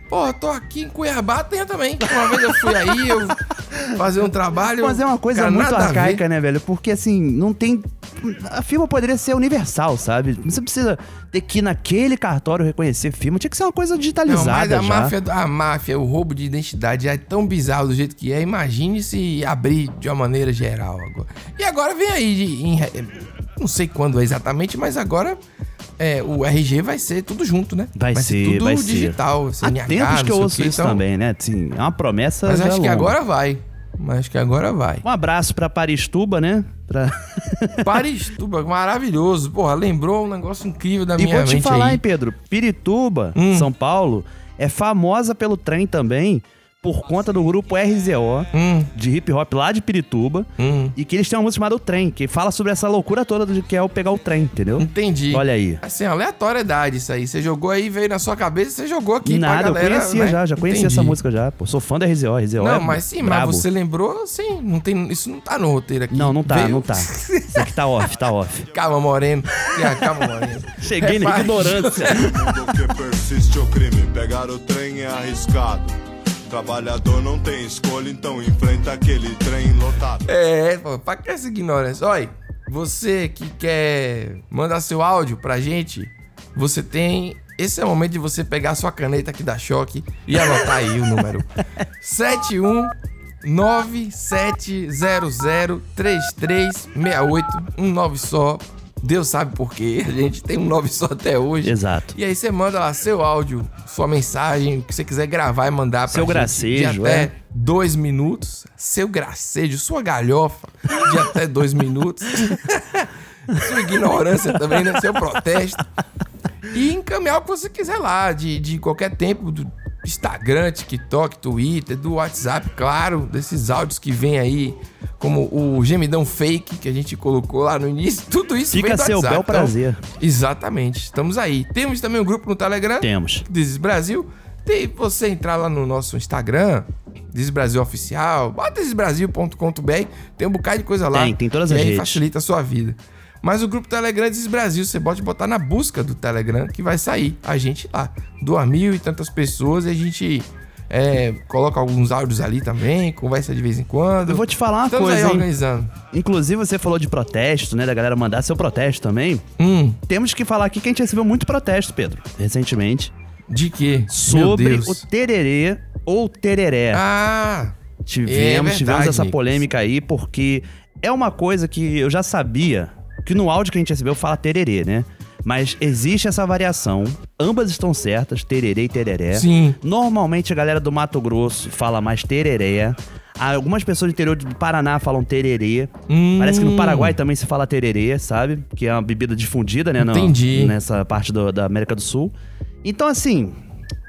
pô, tô aqui em Cuiabá, tenho também. Uma vez eu fui aí, eu fazer um trabalho. Mas é uma coisa cara, muito arcaica, né, velho? Porque assim, não tem. A firma poderia ser universal, sabe? Não Você precisa ter que ir naquele cartório reconhecer firma. Tinha que ser uma coisa Não, digitalizada. mas a já. máfia, a máfia, o roubo de identidade é tão bizarro do jeito que é. Imagine se abrir de uma maneira geral agora. E agora vem aí, de- em não sei quando é exatamente, mas agora é, o RG vai ser tudo junto, né? Vai, ser, tudo vai ser. digital. Há tempos que eu ouço quê, isso então- também, né? Assim, é uma promessa. Mas acho que longa. agora vai. Mas acho que agora vai. Um abraço pra Paristuba, né? Pra... Paristuba, maravilhoso. Porra, lembrou um negócio incrível da E minha vou te mente falar, aí. Hum. hein, Pedro? Pirituba, São Paulo, é famosa pelo trem também por conta do grupo RZO, Hum. de hip hop lá de Pirituba, e que eles têm uma música chamada O Trem, que fala sobre essa loucura toda de que é o pegar o trem, entendeu? Entendi. Olha aí. Assim, aleatoriedade isso aí. Você jogou aí, veio na sua cabeça, você jogou aqui Nada, pra galera, eu conhecia né? já, já conhecia Entendi. essa música já. Pô, sou fã da RZO, RZO Não, é mas sim, brabo. mas você lembrou, sim, não tem, isso não tá no roteiro aqui. Não, não tá, Veio- não tá. Isso aqui tá off, tá off. Calma, Moreno. Calma, Moreno. Cheguei na Repare- ignorância. mundo que persiste o crime. Pegar o trem é arriscado. Trabalhador não tem escolha, então enfrenta aquele trem lotado. É, pô, pra que essa ignorância? Olha, você que quer mandar seu áudio pra gente, você tem. Esse é o momento de você pegar sua caneta aqui da Choque e anotar aí o número. 71 9700 3368 um nove só. Deus sabe por quê. A gente tem um nove só até hoje. Exato. E aí você manda lá seu áudio, sua mensagem, o que você quiser gravar e mandar pra Seu gente gracejo, de até é. dois minutos. Seu gracejo, sua galhofa de até dois minutos. sua ignorância também, né? Seu protesto. E encaminhar o que você quiser lá, de, de qualquer tempo, do Instagram, TikTok, Twitter, do WhatsApp, claro, desses áudios que vem aí, como o gemidão fake que a gente colocou lá no início, tudo isso Fica vem do seu WhatsApp, bel então- prazer. Exatamente, estamos aí. Temos também um grupo no Telegram. Temos. Diz Brasil. Tem você entrar lá no nosso Instagram, Diz Brasil Oficial, bota desbrasil.com.br, tem um bocado de coisa lá. Tem, tem todas as aí redes. facilita a sua vida. Mas o grupo Telegram diz Brasil, você pode botar na busca do Telegram que vai sair a gente lá. Duas mil e tantas pessoas e a gente é, coloca alguns áudios ali também, conversa de vez em quando. Eu vou te falar uma Estamos coisa, aí hein? organizando. Inclusive, você falou de protesto, né? Da galera mandar seu protesto também. Hum. Temos que falar aqui que a gente recebeu muito protesto, Pedro, recentemente. De quê? Sobre o tererê ou tereré. Ah! Tivemos, é tivemos essa polêmica aí, porque é uma coisa que eu já sabia, que no áudio que a gente recebeu fala tererê, né? Mas existe essa variação, ambas estão certas, tererê e tereré. Sim. Normalmente a galera do Mato Grosso fala mais tereré. Algumas pessoas do interior do Paraná falam tererê. Hum. Parece que no Paraguai também se fala tererê, sabe? Que é uma bebida difundida, né? no- Entendi. nessa parte do- da América do Sul. Então, assim,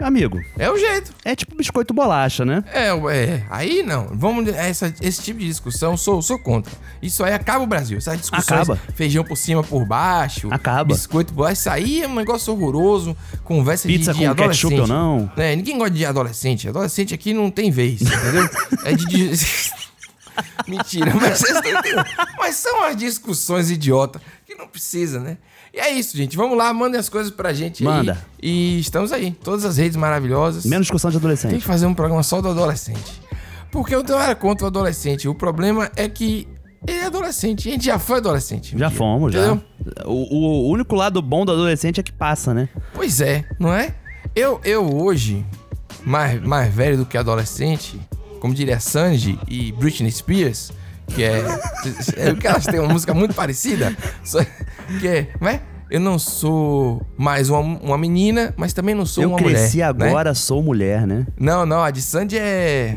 amigo. É o jeito. É tipo biscoito bolacha, né? É, é, aí não. Vamos essa, esse tipo de discussão, sou, sou contra. Isso aí acaba o Brasil. Essas discussões, Acaba. feijão por cima, por baixo, Acaba. biscoito baixo, isso aí é um negócio horroroso. Conversa Pizza de, de com adolescente. ketchup ou não. É, ninguém gosta de adolescente. Adolescente aqui não tem vez, entendeu? é de. Mentira, mas. Mas são as discussões idiota que não precisa, né? E é isso, gente. Vamos lá, mandem as coisas pra gente Manda. aí. E estamos aí. Todas as redes maravilhosas. Menos discussão de adolescente. Tem que fazer um programa só do adolescente. Porque eu não era contra o adolescente. O problema é que ele é adolescente. A gente já foi adolescente. Já fomos, já. entendeu? O, o único lado bom do adolescente é que passa, né? Pois é, não é? Eu, eu hoje, mais, mais velho do que adolescente, como diria Sanji e Britney Spears, que é. é que elas têm uma música muito parecida. só- que é. Não é? Eu não sou mais uma, uma menina, mas também não sou eu uma mulher. cresci né? agora, sou mulher, né? Não, não, a de Sandy é.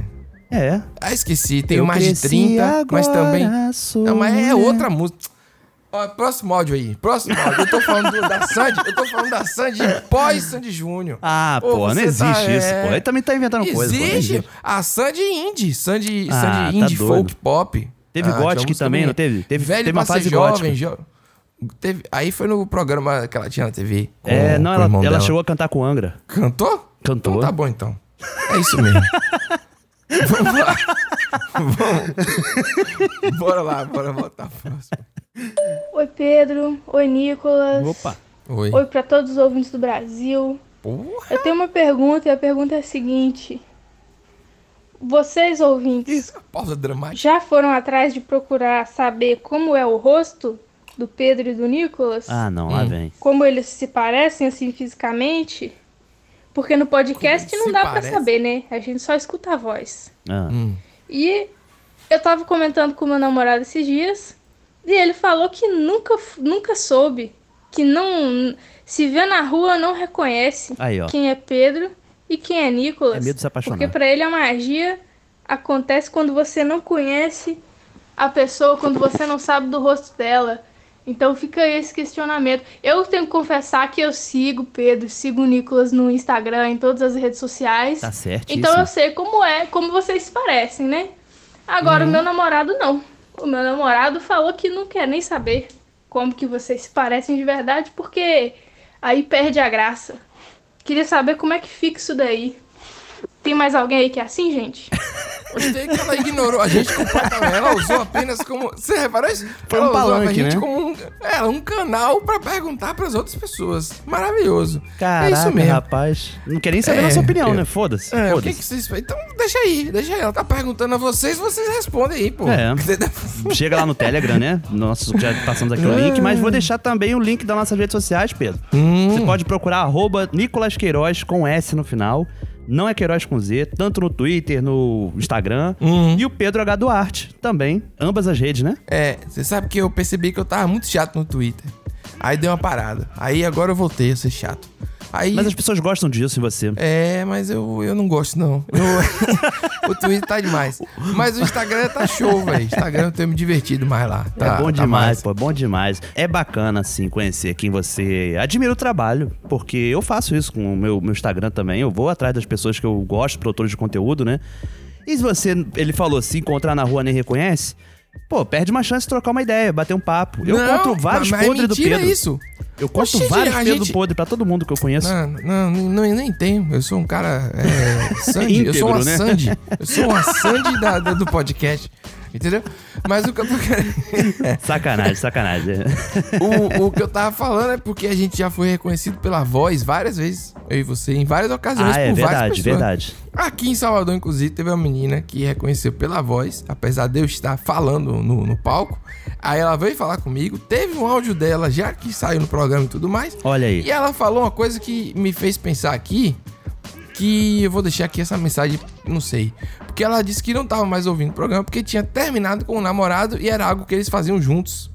É. Ah, esqueci. Tem Eu mais de cresci 30, mas agora, também. sou Não, mas é mulher. outra música. Ó, próximo áudio aí. Próximo áudio. Eu tô falando do- da Sandy. Eu tô falando da Sandy pós Sandy Júnior. Ah, Ô, pô, não você existe tá- isso, é. pô. Ele também tá inventando coisa, pô. Existe. existe. A Sandy Indie. Sandy, Ah, Sandy tá Indie. Folk Pop. Teve Ah, Gothic também, não teve? Teve- Velho teve uma pra fase jovem. jo- Teve, aí foi no programa que ela tinha na TV. com- É, não, com o ela, irmão ela dela. chegou a cantar com Angra. Cantou? Cantou. Então tá bom, então. É isso mesmo. Vamos lá. Vamos. Bora lá, bora botar a próxima. Oi, Pedro. Oi, Nicolas. Opa. Oi. Oi para todos os ouvintes do Brasil. Eu tenho uma pergunta e a pergunta é a seguinte: Vocês, ouvintes, Pausa dramática. já foram atrás de procurar saber como é o rosto do Pedro e do Nicolas? Ah, não, lá vem. Como eles se parecem assim fisicamente? Porque no podcast não dá pra parece? saber, né? A gente só escuta a voz. Ah. E eu tava comentando com meu namorado esses dias e ele falou que nunca, nunca soube, que não se vê na rua não reconhece Aí, quem é Pedro e quem é Nicolas. É medo de se apaixonar. Porque pra ele a magia acontece quando você não conhece a pessoa, quando você não sabe do rosto dela. Então fica esse questionamento. Eu tenho que confessar que eu sigo o Pedro, sigo o Nicolas no Instagram, em todas as redes sociais. Tá certíssimo. Então eu sei como é, como vocês se parecem, né? Agora Uhum. o meu namorado não. O meu namorado falou que não quer nem saber como que vocês se parecem de verdade, porque aí perde a graça. Queria saber como é que fica isso daí. Tem mais alguém aí que é assim, gente? Gostei que ela ignorou a gente completamente. Ela usou apenas como. Você reparou isso? Foi ela um usou a palanque, gente né? como um, é, um canal pra perguntar pras outras pessoas. Maravilhoso. Caraca, é isso mesmo. rapaz. Não quer nem saber É, a nossa opinião, eu- né? Foda-se. É, o Foda-se. que, que vocês. Então deixa aí, deixa aí. Ela tá perguntando a vocês, vocês respondem aí, pô. É. Chega lá no Telegram, né? Nossa, já passamos aqui o link, mas vou deixar também o link das nossas redes sociais, Pedro. Hum. Você pode procurar arroba Nicolas Queiroz com S no final. Não é Queiroz com Z, tanto no Twitter, no Instagram. E o Pedro H. Duarte também. Ambas as redes, né? É, você sabe que eu percebi que eu tava muito chato no Twitter. Aí deu uma parada. Aí agora eu voltei a ser chato. Aí, Mas as pessoas gostam disso em você. É, mas eu, eu não gosto, não. Eu- o Twitter tá demais. Mas o Instagram tá show, velho. Instagram eu tenho me divertido mais lá. Tá, é bom tá demais, massa. pô, é bom demais. É bacana, assim, conhecer quem você admira o trabalho, porque eu faço isso com o meu, meu Instagram também. Eu vou atrás das pessoas que eu gosto, produtores de conteúdo, né? E se você, ele falou, se encontrar na rua nem reconhece, pô, perde uma chance de trocar uma ideia, bater um papo. Eu Não, conto vários mas é podres do Pedro. isso. Eu conto Oxe, vários a Pedro gente- podre pra todo mundo que eu conheço. Não, não, não, nem tenho. Eu sou um cara. É, Sandy. eu sou uma Íntegro, né? Sandy. Eu sou uma Sandy da, da- do podcast. Entendeu? Mas o que eu tô querendo. Sacanagem, sacanagem. o, o que eu tava falando é porque a gente já foi reconhecido pela voz várias vezes. Eu e você, em várias ocasiões, Ah, é por várias verdade, pessoas. verdade. Aqui em Salvador, inclusive, teve uma menina que reconheceu pela voz, apesar de eu estar falando no, no palco. Aí ela veio falar comigo, teve um áudio dela já que saiu no programa e tudo mais. Olha aí. E ela falou uma coisa que me fez pensar aqui, que eu vou deixar aqui essa mensagem, não sei. Porque ela disse que não tava mais ouvindo o programa porque tinha terminado com o namorado e era algo que eles faziam juntos.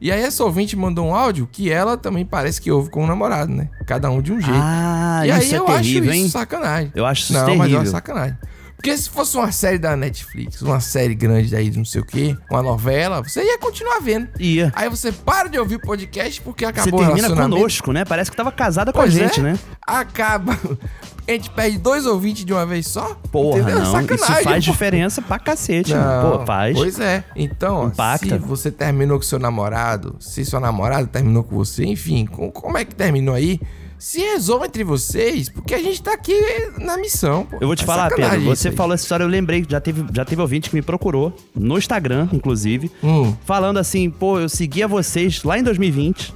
E aí essa ouvinte mandou um áudio que ela também parece que ouve com o namorado, né? Cada um de um jeito. Ah, e aí isso é eu terrível, acho isso hein? sacanagem. Eu acho isso não, mas é terrível. uma sacanagem. Porque se fosse uma série da Netflix, uma série grande aí de não sei o quê, uma novela, você ia continuar vendo. Ia. Aí você para de ouvir o podcast porque Você acabou o termina relacionamento. conosco, né? Parece que tava casada com Pois a gente, é. né? Acaba. A gente perde dois ouvintes de uma vez só. Porra, entendeu? não. Sacanagem, Isso faz pô. diferença pra cacete. Não, Pô, faz. Pois é. Então, Impacta. se você terminou com seu namorado, se sua namorada terminou com você, enfim, com- como é que terminou aí? Se resolva entre vocês, porque a gente tá aqui na missão. Pô. Eu vou te É falar, Pedro, você falou essa história, eu lembrei, já teve, já teve ouvinte que me procurou, no Instagram, inclusive, Hum. falando assim, pô, eu seguia vocês lá em 2020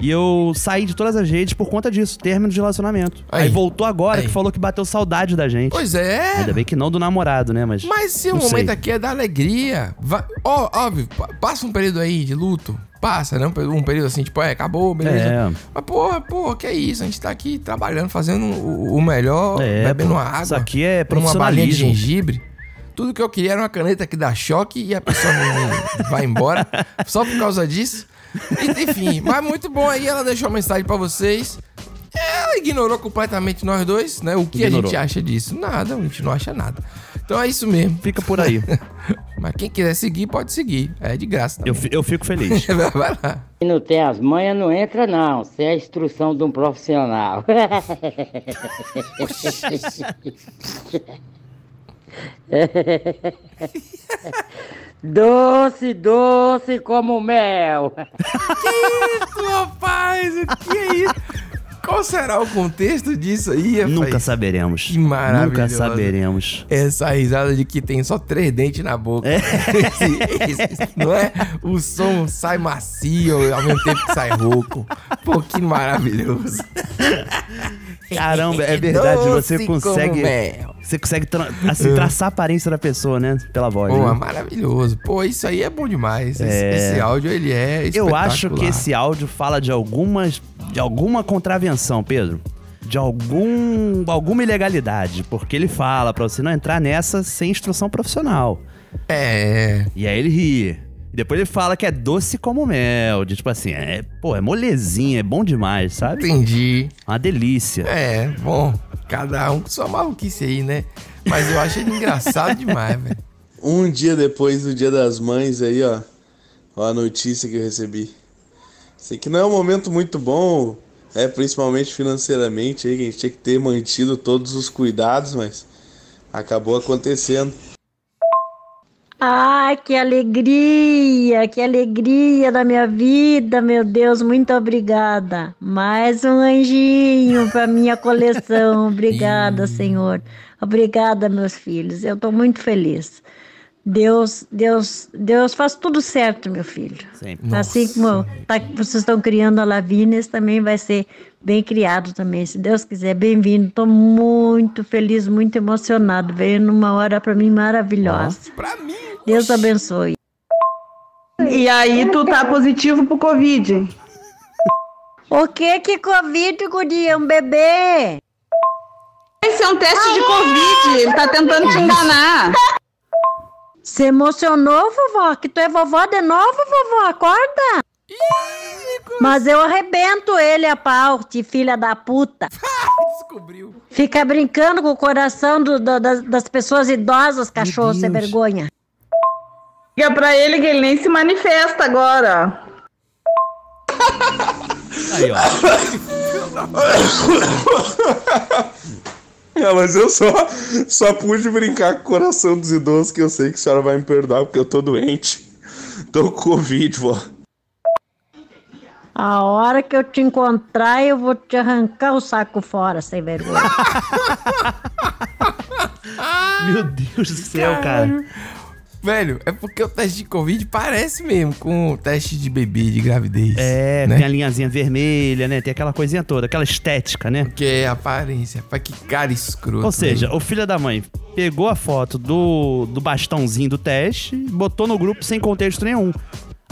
e eu saí de todas as redes por conta disso, término de relacionamento. Aí, Aí. voltou agora, Aí. que falou que bateu saudade da gente. Pois é. Ainda bem que não do namorado, né, mas... Mas se o momento sei. aqui é da alegria, vai, ó, óbvio, pa- passa um período aí de luto, passa, né? Um pe- período assim, tipo, é, acabou, beleza. É. Mas, porra, porra, que é isso? A gente tá aqui trabalhando, fazendo o, o melhor, É, bebendo pô, água. isso aqui é tomando uma balinha de profissionalismo. gengibre. Tudo que eu queria era uma caneta que dá choque e a pessoa vai embora só por causa disso. Enfim, mas muito bom aí, ela deixou uma mensagem pra vocês. Ela ignorou completamente nós dois, né? O que a Ignorou. gente acha disso? Nada, a gente não acha nada. Então é isso mesmo. Fica por aí. Mas quem quiser seguir, pode seguir. É de graça também. Eu, eu fico feliz. Vai lá. Quem não tem as manhas não entra não, isso é a instrução de um profissional. doce, doce como mel. Que isso, rapaz? O que é isso? Qual será o contexto disso aí, rapaz? Nunca saberemos. Que maravilhoso. Nunca saberemos. Essa risada de que tem só três dentes na boca. Esse- esse- não é? O som sai macio ao mesmo tempo que sai rouco. Pô, que maravilhoso. Caramba, é verdade, você Doce consegue. Você consegue tra- assim, traçar a aparência da pessoa, né? Pela voz. Pô, né? é maravilhoso. Pô, isso aí é bom demais. Esse, É. esse áudio, ele é Eu acho que esse áudio fala de algumas. de alguma contravenção, Pedro. De algum. alguma ilegalidade. Porque ele fala pra você não entrar nessa sem instrução profissional. É. E aí ele ri. E depois ele fala que é doce como mel. De tipo assim, é, pô, é molezinha, é bom demais, sabe? Entendi. Uma delícia. É, bom, cada um com sua maluquice aí, né? Mas eu acho ele engraçado demais, velho. Um dia depois do Dia das Mães aí, ó. Ó a notícia que eu recebi. Sei que não é um momento muito bom, é principalmente financeiramente aí, que a gente tinha que ter mantido todos os cuidados, mas acabou acontecendo. Ai, que alegria, que alegria da minha vida, meu Deus, muito obrigada. Mais um anjinho para minha coleção. Obrigada, Senhor. Obrigada, meus filhos. Eu estou muito feliz. Deus, Deus, Deus faz tudo certo, meu filho. Sempre. Assim como tá- vocês estão criando a Lavínia, esse também vai ser bem criado também, se Deus quiser. Bem-vindo. Estou muito feliz, muito emocionado. Veio numa hora para mim maravilhosa. Pra mim. Deus abençoe. E aí tu tá positivo pro Covid. O que que Covid, guria? Um bebê? Esse é um teste de Covid, ele tá tentando te enganar. Se emocionou, vovó? Que tu é vovó de novo, vovó? Acorda! Mas eu arrebento ele a pau, de filha da puta. Descobriu. Fica brincando com o coração do- do- das, das pessoas idosas, cachorro, sem vergonha. Liga pra ele que ele nem se manifesta agora. Aí, ó. Ah, mas eu só, só pude brincar com o coração dos idosos, que eu sei que a senhora vai me perdoar porque eu tô doente. Tô com Covid, vó. A hora que eu te encontrar, eu vou te arrancar o saco fora, sem vergonha. Meu Deus do céu, cara. Velho, é porque o teste de Covid parece mesmo com o teste de bebê, de gravidez. É, né? tem a linhazinha vermelha, né? Tem aquela coisinha toda, aquela estética, né? Que é aparência. Pai, que cara escroto. Ou seja, velho. o filho da mãe pegou a foto do, do bastãozinho do teste, botou no grupo sem contexto nenhum.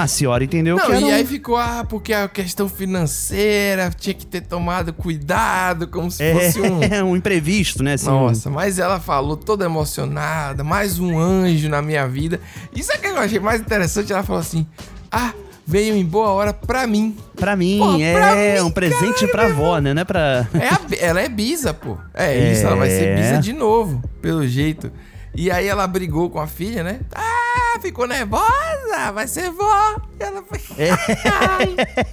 A senhora entendeu Não, que era e um- aí ficou, ah, porque a questão financeira tinha que ter tomado cuidado, como se É, fosse um. um imprevisto, né? assim, Nossa, mas ela falou toda emocionada, mais um anjo na minha vida. Isso é que eu achei mais interessante. Ela falou assim: Ah, veio em boa hora pra mim. Pra mim, Pô, é pra mim, um presente pra avó, né? Não é pra. É a ela é bisa, pô. É, É. isso, ela vai ser bisa de novo, pelo jeito. E aí ela brigou com a filha, né? Ah, ficou nervosa, vai ser vó. E ela foi.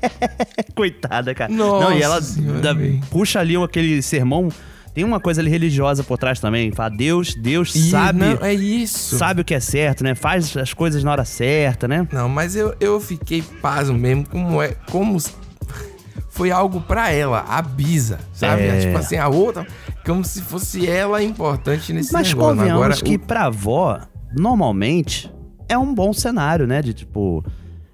Coitada, cara. Nossa Não, e ela Senhora, da- puxa ali aquele sermão. Tem uma coisa ali religiosa por trás também. Fala, Deus, Deus sabe. não, é isso. Sabe o que é certo, né? Faz as coisas na hora certa, né? Não, mas eu, eu fiquei pasmo mesmo, como é. Como foi algo pra ela, a bisa, sabe? É. Tipo assim, a outra, como se fosse ela importante nesse Mas negócio. convenhamos Agora, que o- pra avó, normalmente, é um bom cenário, né? De tipo,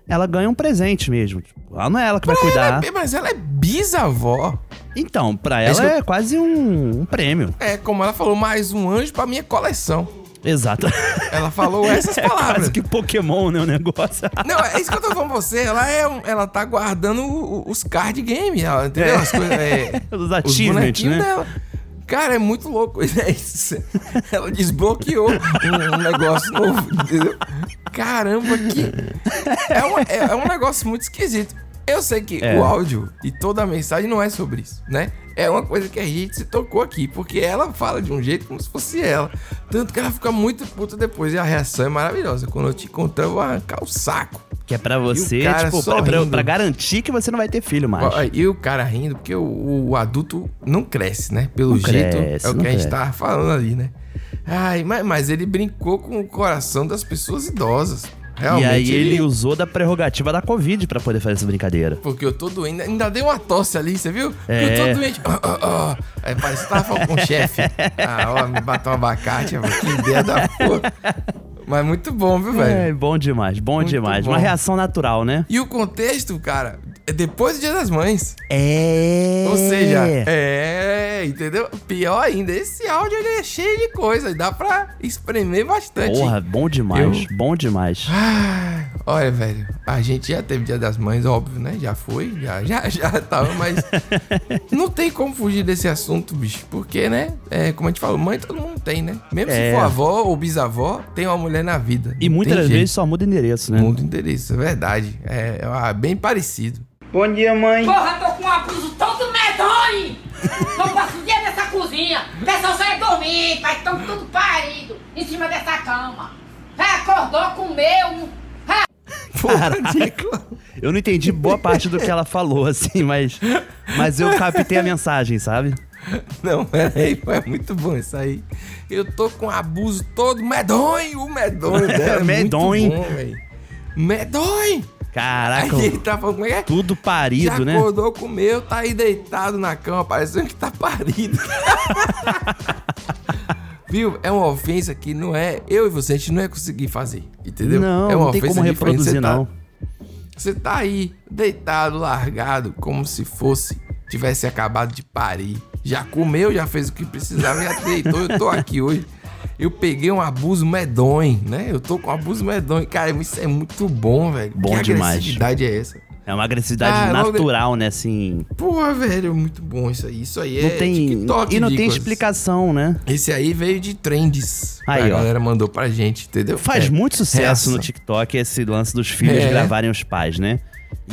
ela ganha um presente mesmo. Tipo, ela não é ela que vai Pra cuidar. ela é- mas ela é bisavó. Então, pra É ela é eu- quase um, um prêmio. É, como ela falou, mais um anjo pra minha coleção. Exato. Ela falou essas É palavras. quase que Pokémon, né? O negócio. Não, é isso que eu tô falando pra você. Ela, é um- ela tá guardando os card game, ela, entendeu? É. As coisas, é, Os achievements, bonequinhos né? dela. Cara, é muito louco. É isso. Ela desbloqueou um, um negócio novo, entendeu? Caramba, que. É um, é, é um negócio muito esquisito. Eu sei que É. o áudio e toda a mensagem não é sobre isso, né? É uma coisa que a gente se tocou aqui, porque ela fala de um jeito como se fosse ela. Tanto que ela fica muito puta depois e a reação é maravilhosa. Quando eu te encontrar, eu vou arrancar o saco. Que é pra você, tipo, pra, pra- sorrindo. pra garantir que você não vai ter filho mais. E o cara rindo, porque o, o adulto não cresce, né? Pelo Não jeito, cresce, é o que a gente cresce. tava falando ali, né? Ai, mas, mas ele brincou com o coração das pessoas idosas. Realmente. e aí ele usou da prerrogativa da Covid pra poder fazer essa brincadeira. Porque eu tô doendo. Ainda deu uma tosse ali, você viu? Porque É. eu tô doente. Ó, ó, ó. Aí parece que tava falando com o chefe. Ah, ó, me bateu um abacate. Que ideia da porra. Mas muito bom, viu, velho? É, bom demais, bom Muito demais. bom. Uma reação natural, né? E o contexto, cara, é depois do Dia das Mães. É. Ou seja, é, entendeu? Pior ainda, esse áudio ele é cheio de coisa, dá pra espremer bastante. Porra, bom demais, bom demais. Ah, olha, velho, a gente já teve Dia das Mães, óbvio, né? Já foi, já, já, já tava, mas não tem como fugir desse assunto, bicho. Porque, né? É, como a gente falou, mãe todo mundo tem, né? Mesmo É. se for avó ou bisavó, tem uma mulher na vida. E muitas vezes só muda endereço, né? Muda endereço, é verdade. É, é bem parecido. Bom dia, mãe. Porra, tô com um abuso todo medonho! Não passo o dia nessa cozinha! O pessoal só é dormir, pai, estão tudo parido em cima dessa cama! Já acordou, comeu! Já... Caraca. Eu não entendi boa parte do que ela falou, assim, mas, mas eu captei a mensagem, sabe? Não, peraí, foi muito bom isso aí. Eu tô com abuso todo medonho, o medonho dela. É Medonho. Muito bom. Medonho! Caraca, Aí ele tá falando como é que é? tudo parido, Já né? acordou, comeu, tá aí deitado na cama, parecendo que tá parido. Viu? É uma ofensa que não é. Eu e você, a gente não ia conseguir fazer. Entendeu? Não, é uma não tem como reproduzir, tá- não. Você tá aí, deitado, largado, como se fosse, tivesse acabado de parir. Já comeu, já fez o que precisava, já deitou. Eu tô aqui hoje. Eu peguei um abuso medonho, né? Eu tô com um abuso medonho. Cara, isso é muito bom, velho. Bom que demais. agressividade é essa? É uma agressividade Ah, de- natural, né? Assim. Porra, velho, muito bom isso aí. Isso aí Não é tem. TikTok e não tem explicação, né? Esse aí veio de trends. Aí, a ó. galera mandou pra gente, entendeu? Faz É, muito sucesso reação. no TikTok esse lance dos filhos É. gravarem os pais, né?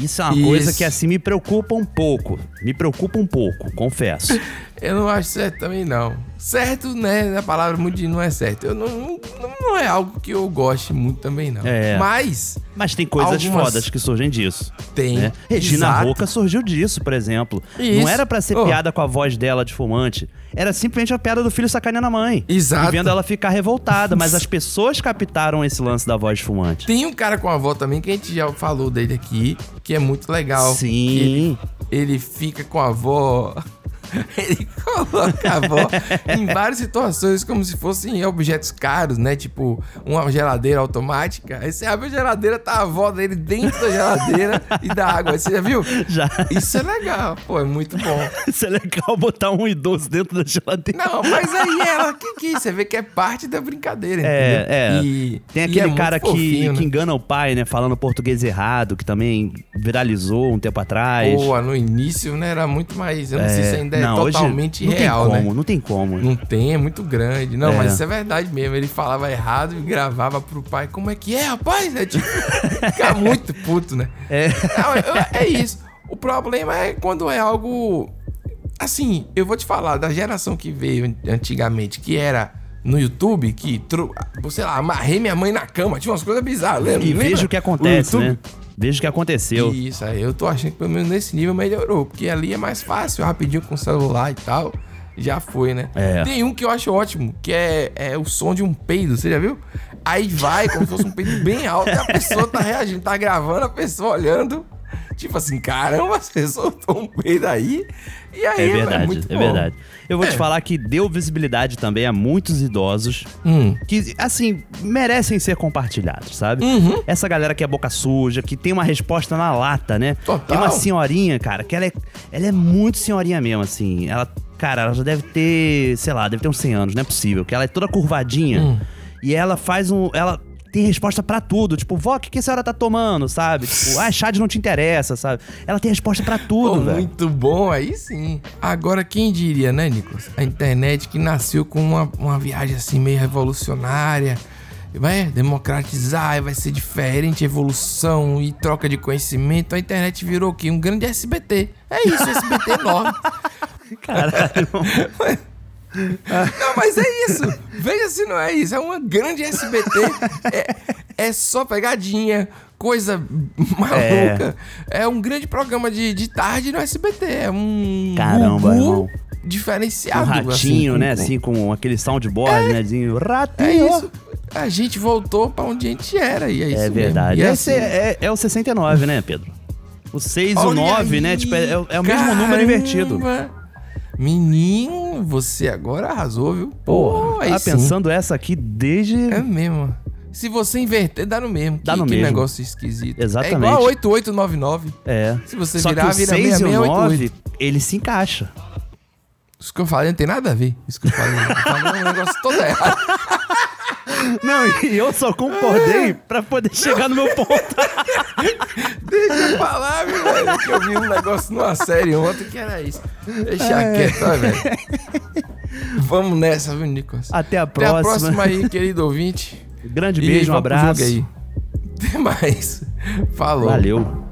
Isso é uma Isso. coisa que assim me preocupa um pouco. Me preocupa um pouco, confesso. Eu não acho certo também, não. Certo, né? A palavra muito de não é certo. Eu não, não, não é algo que eu goste muito também, não. É. Mas. Mas tem coisas Algumas- fodas que surgem disso. Tem. né? Regina Exato. Roca surgiu disso, por exemplo. Isso. Não era pra ser Oh. piada com a voz dela de fumante. Era simplesmente a piada do filho sacaneando a mãe. Exato. E vendo ela ficar revoltada. Mas as pessoas captaram esse lance da voz de fumante. Tem um cara com a avó também que a gente já falou dele aqui, que é muito legal. Sim. Ele, ele fica com a avó. Ele coloca a avó em várias situações como se fossem objetos caros, né? Tipo, uma geladeira automática. Aí você abre a geladeira, tá a avó dele dentro da geladeira e da água. Você já viu? Já. Isso é legal, pô, é muito bom. Isso é legal botar um idoso dentro da geladeira. Não, mas aí ela que quis, você vê que é parte da brincadeira, É, entendeu? é. E- Tem aquele é cara que, fofinho, que né? engana o pai, né? Falando português errado, que também viralizou um tempo atrás. Pô, no início, né, era muito mais. Eu não É, sei se ainda é não, hoje totalmente não tem real, como, né? não tem como. Não tem, é muito grande. Não, É. mas isso é verdade mesmo. Ele falava errado e gravava pro pai. Como é que é, rapaz? É tipo, fica muito puto, né? É. Não, é isso. O problema é quando é algo. Assim, eu vou te falar, da geração que veio antigamente, que era no YouTube, que, sei lá, amarrei minha mãe na cama, tinha umas coisas bizarras, lembra? E veja o que acontece, né? Veja o que aconteceu. Isso, aí eu tô achando que pelo menos nesse nível melhorou, porque ali é mais fácil, rapidinho com o celular e tal. Já foi, né? É. Tem um que eu acho ótimo, que é, é o som de um peido, você já viu? Aí vai como se fosse um peido bem alto e a pessoa tá reagindo, tá gravando, a pessoa olhando. Tipo assim, caramba, você soltou um peido aí. E aí, É verdade, muito é bom. verdade. Eu vou É. te falar que deu visibilidade também a muitos idosos Hum. que, assim, merecem ser compartilhados, sabe? Uhum. Essa galera que é boca suja, que tem uma resposta na lata, né? Total. Tem uma senhorinha, cara, que ela é, ela é muito senhorinha mesmo, assim. Ela, cara, ela já deve ter, sei lá, deve ter uns 100 anos, não é possível. Que ela é toda curvadinha Hum. e ela faz um. Ela tem resposta pra tudo. Tipo, vó, o que, que a senhora tá tomando, sabe? Tipo, ah, chá de não te interessa, sabe? Ela tem resposta pra tudo, velho. muito bom, aí sim. Agora, quem diria, né, Nicolas? A internet que nasceu com uma, uma viagem assim meio revolucionária, vai democratizar, vai ser diferente, evolução e troca de conhecimento. A internet virou o quê? Um grande SBT. É isso, SBT enorme. Caralho. Não, mas é isso. Veja se não é isso. É uma grande SBT. É, é só pegadinha, coisa maluca. É, um grande programa de, de tarde no SBT. É um Caramba, irmão. diferenciado. Um ratinho, assim, né? com- Assim, com aquele soundboard, né? Dizendo, ratinho. É isso. A gente voltou pra onde a gente era. E é isso É mesmo. verdade. E Esse assim, é, é o 69, né, Pedro? O 6 e o Olha 9, né? aí, Tipo, é, é o mesmo número invertido. Menino, você agora arrasou, viu? Pô, aí tá sim. pensando essa aqui desde. É mesmo. Se você inverter, dá no mesmo. Dá que, no que mesmo. negócio esquisito. Exatamente. É igual 8899. É. Se você Só virar, que o vira 6 e o 6688. 9, ele se encaixa. Isso que eu falei não tem nada a ver. Isso que eu falei. Eu falei um negócio todo errado. Não, e eu só concordei é. pra poder chegar no meu ponto. Deixa eu falar, meu velho, que eu vi um negócio numa série ontem que era isso. Deixa é. quieto, velho. Vamos nessa, viu, Nicolas? Até a próxima. Até a próxima aí, querido ouvinte. Grande e beijo, um abraço. Aí. Até mais. Falou. Valeu.